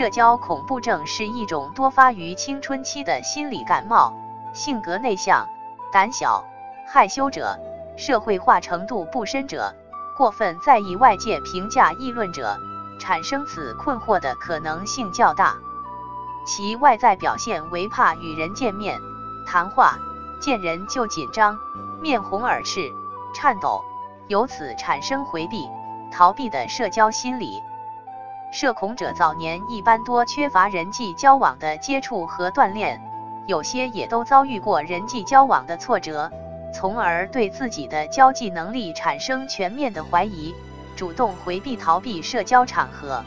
社交恐怖症是一种多发于青春期的心理感冒，性格内向、胆小、害羞者，社会化程度不深者，过分在意外界评价议论者，产生此困惑的可能性较大。其外在表现为怕与人见面、谈话，见人就紧张、面红耳赤、颤抖，由此产生回避、逃避的社交心理。社恐者早年一般多缺乏人际交往的接触和锻炼，有些也都遭遇过人际交往的挫折，从而对自己的交际能力产生全面的怀疑，主动回避逃避社交场合。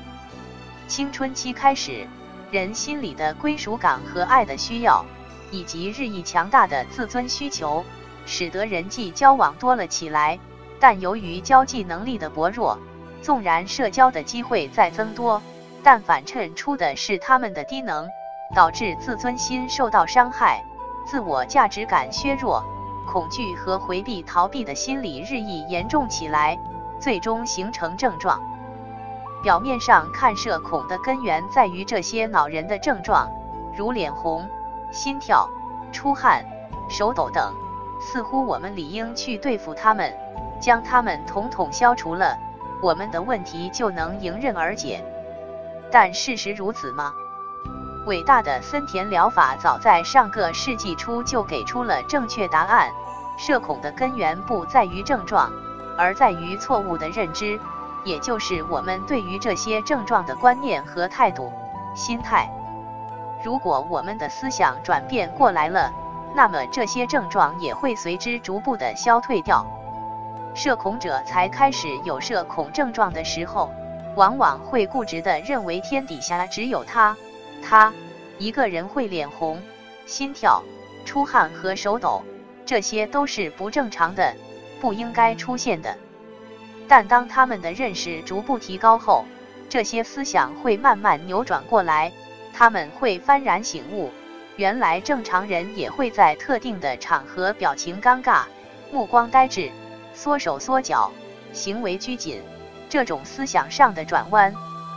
青春期开始，人心里的归属感和爱的需要，以及日益强大的自尊需求，使得人际交往多了起来，但由于交际能力的薄弱。纵然社交的机会在增多，但反衬出的是他们的低能，导致自尊心受到伤害，自我价值感削弱，恐惧和回避逃避的心理日益严重起来，最终形成症状。表面上看，社恐的根源在于这些恼人的症状，如脸红、心跳、出汗、手抖等，似乎我们理应去对付他们，将他们统统消除了。我们的问题就能迎刃而解，但事实如此吗？伟大的森田疗法早在上个世纪初就给出了正确答案：社恐的根源不在于症状，而在于错误的认知，也就是我们对于这些症状的观念和态度、心态。如果我们的思想转变过来了，那么这些症状也会随之逐步的消退掉。社恐者才开始有社恐症状的时候，往往会固执地认为天底下只有他，他一个人会脸红、心跳、出汗和手抖，这些都是不正常的，不应该出现的。但当他们的认识逐步提高后，这些思想会慢慢扭转过来，他们会幡然醒悟，原来正常人也会在特定的场合表情尴尬、目光呆滞。缩手缩脚，行为拘谨，这种思想上的转弯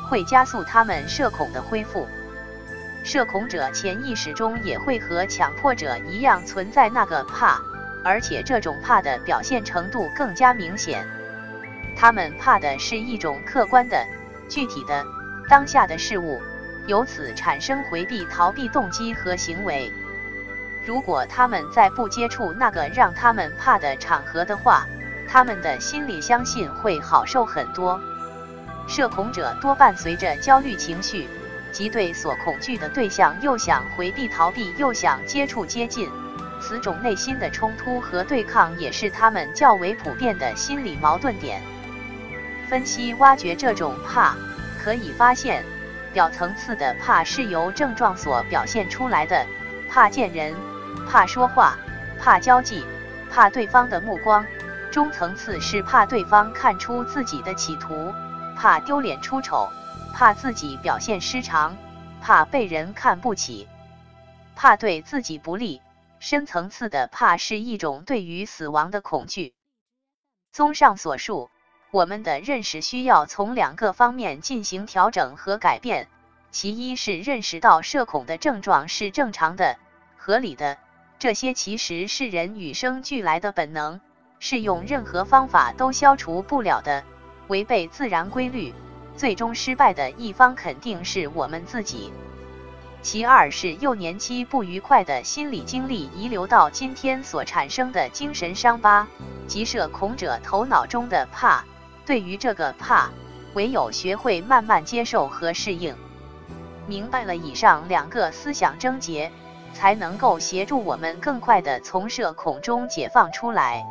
会加速他们社恐的恢复。社恐者潜意识中也会和强迫者一样存在那个怕，而且这种怕的表现程度更加明显。他们怕的是一种客观的、具体的、当下的事物，由此产生回避、逃避动机和行为。如果他们在不接触那个让他们怕的场合的话，他们的心里相信会好受很多。社恐者多伴随着焦虑情绪，即对所恐惧的对象又想回避逃避，又想接触接近。此种内心的冲突和对抗，也是他们较为普遍的心理矛盾点。分析挖掘这种怕，可以发现，表层次的怕是由症状所表现出来的：怕见人，怕说话，怕交际，怕对方的目光。中层次是怕对方看出自己的企图，怕丢脸出丑，怕自己表现失常，怕被人看不起，怕对自己不利。深层次的怕是一种对于死亡的恐惧。综上所述，我们的认识需要从两个方面进行调整和改变。其一是认识到社恐的症状是正常的、合理的，这些其实是人与生俱来的本能。是用任何方法都消除不了的，违背自然规律，最终失败的一方肯定是我们自己。其二是幼年期不愉快的心理经历遗留到今天所产生的精神伤疤，即社恐者头脑中的怕。对于这个怕，唯有学会慢慢接受和适应，明白了以上两个思想症结，才能够协助我们更快的从社恐中解放出来。